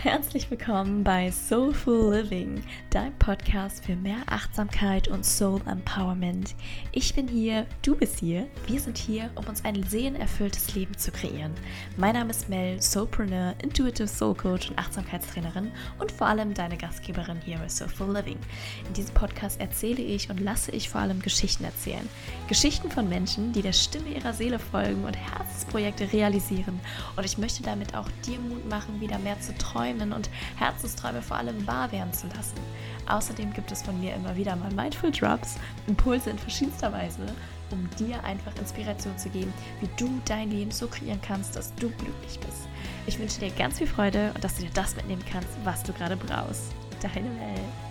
Herzlich willkommen bei Soulful Living, dein Podcast für mehr Achtsamkeit und Soul Empowerment. Ich bin hier, du bist hier, wir sind hier, um uns ein seelenerfülltes Leben zu kreieren. Mein Name ist Mel, Soulpreneur, Intuitive Soul Coach und Achtsamkeitstrainerin und vor allem deine Gastgeberin hier bei Soulful Living. In diesem Podcast erzähle ich und lasse ich vor allem Geschichten erzählen. Geschichten von Menschen, die der Stimme ihrer Seele folgen und Herzensprojekte realisieren. Und ich möchte damit auch dir Mut machen, wieder mehr zu träumen träumen und Herzensträume vor allem wahr werden zu lassen. Außerdem gibt es von mir immer wieder mal Mindful Drops, Impulse in verschiedenster Weise, um dir einfach Inspiration zu geben, wie du dein Leben so kreieren kannst, dass du glücklich bist. Ich wünsche dir ganz viel Freude und dass du dir das mitnehmen kannst, was du gerade brauchst. Deine Welt.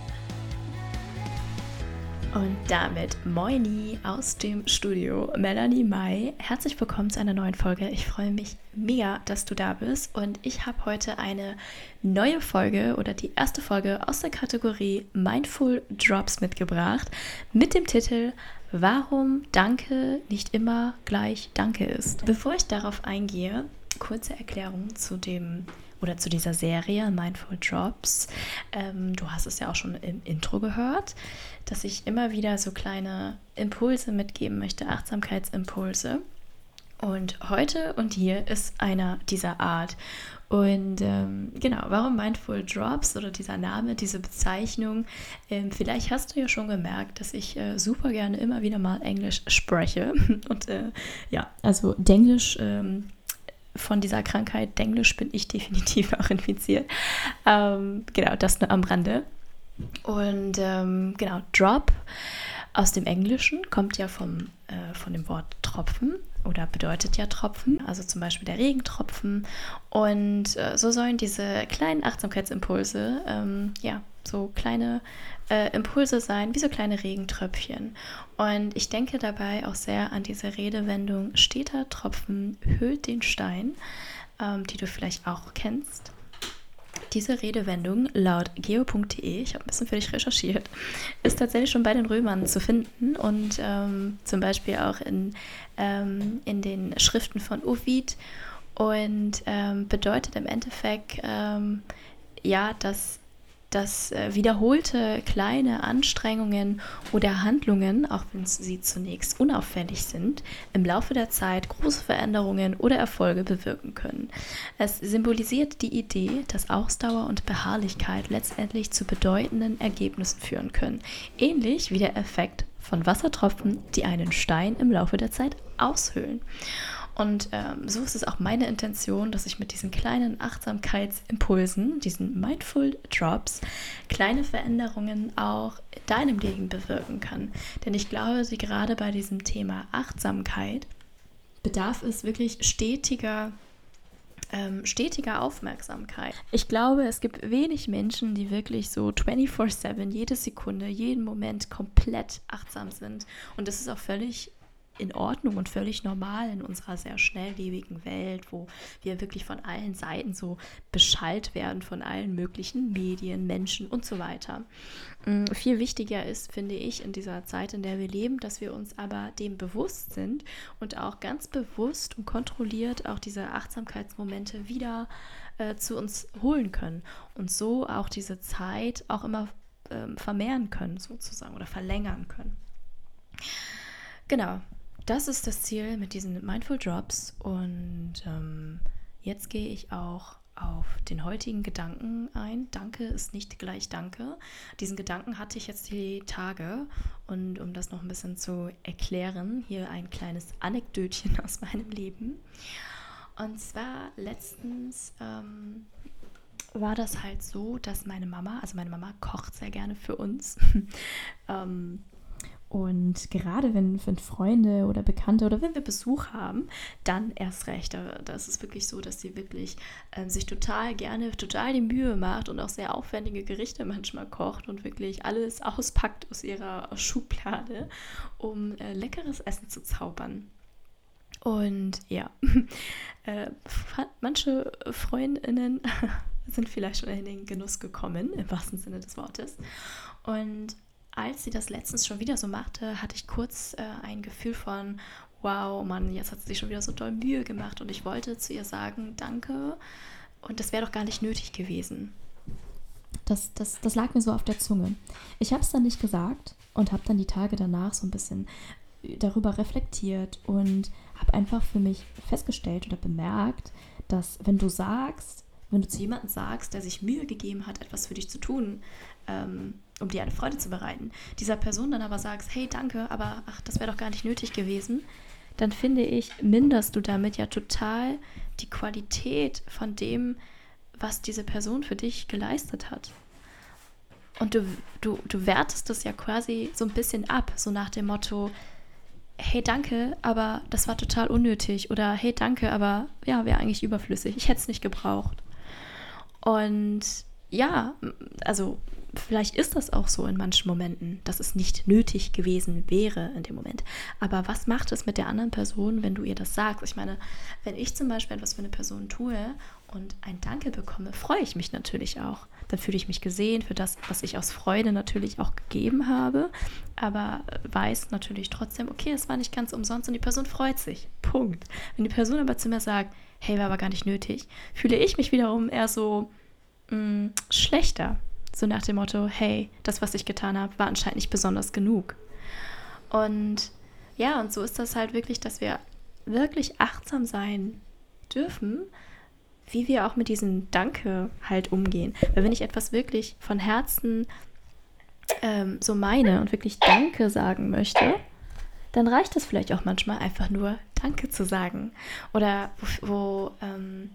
Und damit Moini aus dem Studio, Melanie Mai. Herzlich willkommen zu einer neuen Folge. Ich freue mich mega, dass du da bist. Und ich habe heute eine neue Folge oder die erste Folge aus der Kategorie Mindful Drops mitgebracht mit dem Titel Warum Danke nicht immer gleich Danke ist. Bevor ich darauf eingehe, kurze Erklärung zu dem oder zu dieser Serie Mindful Drops. Ähm, du hast es ja auch schon im Intro gehört, dass ich immer wieder so kleine Impulse mitgeben möchte, Achtsamkeitsimpulse. Und heute und hier ist einer dieser Art. Und ähm, genau, warum Mindful Drops oder dieser Name, diese Bezeichnung? Ähm, vielleicht hast du ja schon gemerkt, dass ich äh, super gerne immer wieder mal Englisch spreche. Und äh, ja, also Denglisch ähm, von dieser Krankheit Denglisch bin ich definitiv auch infiziert. Ähm, genau, das nur am Rande. Und ähm, genau, Drop aus dem Englischen kommt ja vom, äh, von dem Wort Tropfen oder bedeutet ja Tropfen, also zum Beispiel der Regentropfen. Und äh, so sollen diese kleinen Achtsamkeitsimpulse ähm, ja so kleine äh, Impulse sein, wie so kleine Regentröpfchen. Und ich denke dabei auch sehr an diese Redewendung, steter Tropfen höhlt den Stein, ähm, die du vielleicht auch kennst. Diese Redewendung laut geo.de, ich habe ein bisschen für dich recherchiert, ist tatsächlich schon bei den Römern zu finden und ähm, zum Beispiel auch in, ähm, in den Schriften von Ovid und ähm, bedeutet im Endeffekt ähm, ja, dass dass äh, wiederholte kleine Anstrengungen oder Handlungen, auch wenn sie zunächst unauffällig sind, im Laufe der Zeit große Veränderungen oder Erfolge bewirken können. Es symbolisiert die Idee, dass Ausdauer und Beharrlichkeit letztendlich zu bedeutenden Ergebnissen führen können, ähnlich wie der Effekt von Wassertropfen, die einen Stein im Laufe der Zeit aushöhlen. Und ähm, so ist es auch meine Intention, dass ich mit diesen kleinen Achtsamkeitsimpulsen, diesen Mindful Drops, kleine Veränderungen auch in deinem Leben bewirken kann. Denn ich glaube, sie gerade bei diesem Thema Achtsamkeit bedarf es wirklich stetiger ähm, stetiger Aufmerksamkeit. Ich glaube, es gibt wenig Menschen, die wirklich so 24/7, jede Sekunde, jeden Moment komplett achtsam sind. Und das ist auch völlig in Ordnung und völlig normal in unserer sehr schnelllebigen Welt, wo wir wirklich von allen Seiten so beschallt werden, von allen möglichen Medien, Menschen und so weiter. Mm, viel wichtiger ist, finde ich, in dieser Zeit, in der wir leben, dass wir uns aber dem bewusst sind und auch ganz bewusst und kontrolliert auch diese Achtsamkeitsmomente wieder äh, zu uns holen können und so auch diese Zeit auch immer ähm, vermehren können, sozusagen, oder verlängern können. Genau, das ist das Ziel mit diesen Mindful Drops. Und ähm, jetzt gehe ich auch auf den heutigen Gedanken ein. Danke ist nicht gleich Danke. Diesen Gedanken hatte ich jetzt die Tage. Und um das noch ein bisschen zu erklären, hier ein kleines Anekdötchen aus meinem Leben. Und zwar letztens ähm, war das halt so, dass meine Mama, also meine Mama kocht sehr gerne für uns. ähm, und gerade wenn, wenn Freunde oder Bekannte oder wenn wir Besuch haben, dann erst recht. Da, ist es wirklich so, dass sie wirklich äh, sich total gerne, total die Mühe macht und auch sehr aufwendige Gerichte manchmal kocht und wirklich alles auspackt aus ihrer Schublade, um äh, leckeres Essen zu zaubern. Und ja, äh, manche Freundinnen sind vielleicht schon in den Genuss gekommen, im wahrsten Sinne des Wortes. Und als sie das letztens schon wieder so machte, hatte ich kurz äh, ein Gefühl von, wow, Mann, jetzt hat sie sich schon wieder so toll Mühe gemacht und ich wollte zu ihr sagen, danke und das wäre doch gar nicht nötig gewesen. Das, das, das lag mir so auf der Zunge. Ich habe es dann nicht gesagt und habe dann die Tage danach so ein bisschen darüber reflektiert und habe einfach für mich festgestellt oder bemerkt, dass wenn du sagst, wenn du zu jemandem sagst, der sich Mühe gegeben hat, etwas für dich zu tun, ähm, um dir eine Freude zu bereiten, dieser Person dann aber sagst, hey, danke, aber ach, das wäre doch gar nicht nötig gewesen, dann finde ich, minderst du damit ja total die Qualität von dem, was diese Person für dich geleistet hat. Und du, du, du wertest das ja quasi so ein bisschen ab, so nach dem Motto, hey, danke, aber das war total unnötig. Oder hey, danke, aber ja, wäre eigentlich überflüssig. Ich hätte es nicht gebraucht. Und ja, also vielleicht ist das auch so in manchen Momenten, dass es nicht nötig gewesen wäre in dem Moment. Aber was macht es mit der anderen Person, wenn du ihr das sagst? Ich meine, wenn ich zum Beispiel etwas für eine Person tue und ein Danke bekomme, freue ich mich natürlich auch. Dann fühle ich mich gesehen für das, was ich aus Freude natürlich auch gegeben habe, aber weiß natürlich trotzdem, okay, es war nicht ganz umsonst und die Person freut sich. Punkt. Wenn die Person aber zu mir sagt, hey, war aber gar nicht nötig, fühle ich mich wiederum eher so mh, mm, schlechter so nach dem Motto, hey, das, was ich getan habe, war anscheinend nicht besonders genug. Und ja, und so ist das halt wirklich, dass wir wirklich achtsam sein dürfen, wie wir auch mit diesem Danke halt umgehen. Weil wenn ich etwas wirklich von Herzen ähm, so meine und wirklich Danke sagen möchte, dann reicht es vielleicht auch manchmal einfach nur Danke zu sagen. Oder wo, wo ähm,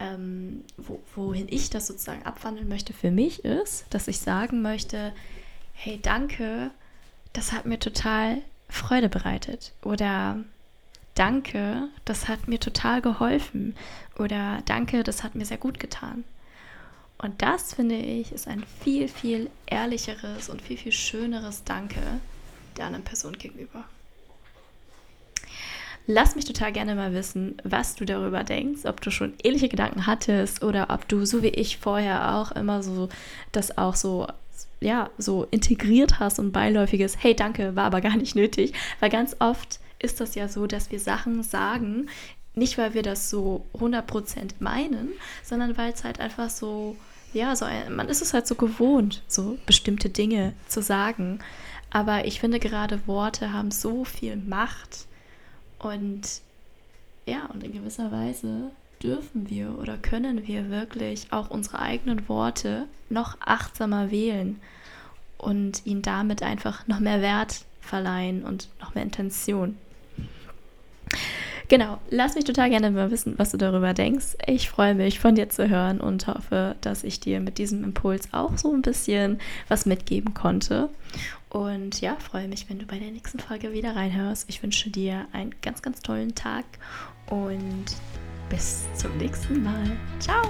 ähm, wo, wohin ich das sozusagen abwandeln möchte für mich ist, dass ich sagen möchte, hey, danke, das hat mir total Freude bereitet. Oder danke, das hat mir total geholfen. Oder danke, das hat mir sehr gut getan. Und das, finde ich, ist ein viel, viel ehrlicheres und viel, viel schöneres Danke der anderen Person gegenüber. Lass mich total gerne mal wissen, was du darüber denkst, ob du schon ähnliche Gedanken hattest oder ob du, so wie ich vorher auch immer so, das auch so ja, so integriert hast und beiläufiges, hey, danke, war aber gar nicht nötig. Weil ganz oft ist das ja so, dass wir Sachen sagen, nicht weil wir das so 100% meinen, sondern weil es halt einfach so, ja, so ein, man ist es halt so gewohnt, so bestimmte Dinge zu sagen. Aber ich finde gerade Worte haben so viel Macht und ja, und in gewisser Weise dürfen wir oder können wir wirklich auch unsere eigenen Worte noch achtsamer wählen und ihnen damit einfach noch mehr Wert verleihen und noch mehr Intention. Genau, lass mich total gerne mal wissen, was du darüber denkst. Ich freue mich, von dir zu hören und hoffe, dass ich dir mit diesem Impuls auch so ein bisschen was mitgeben konnte. Und ja, freue mich, wenn du bei der nächsten Folge wieder reinhörst. Ich wünsche dir einen ganz, ganz tollen Tag und bis zum nächsten Mal. Ciao!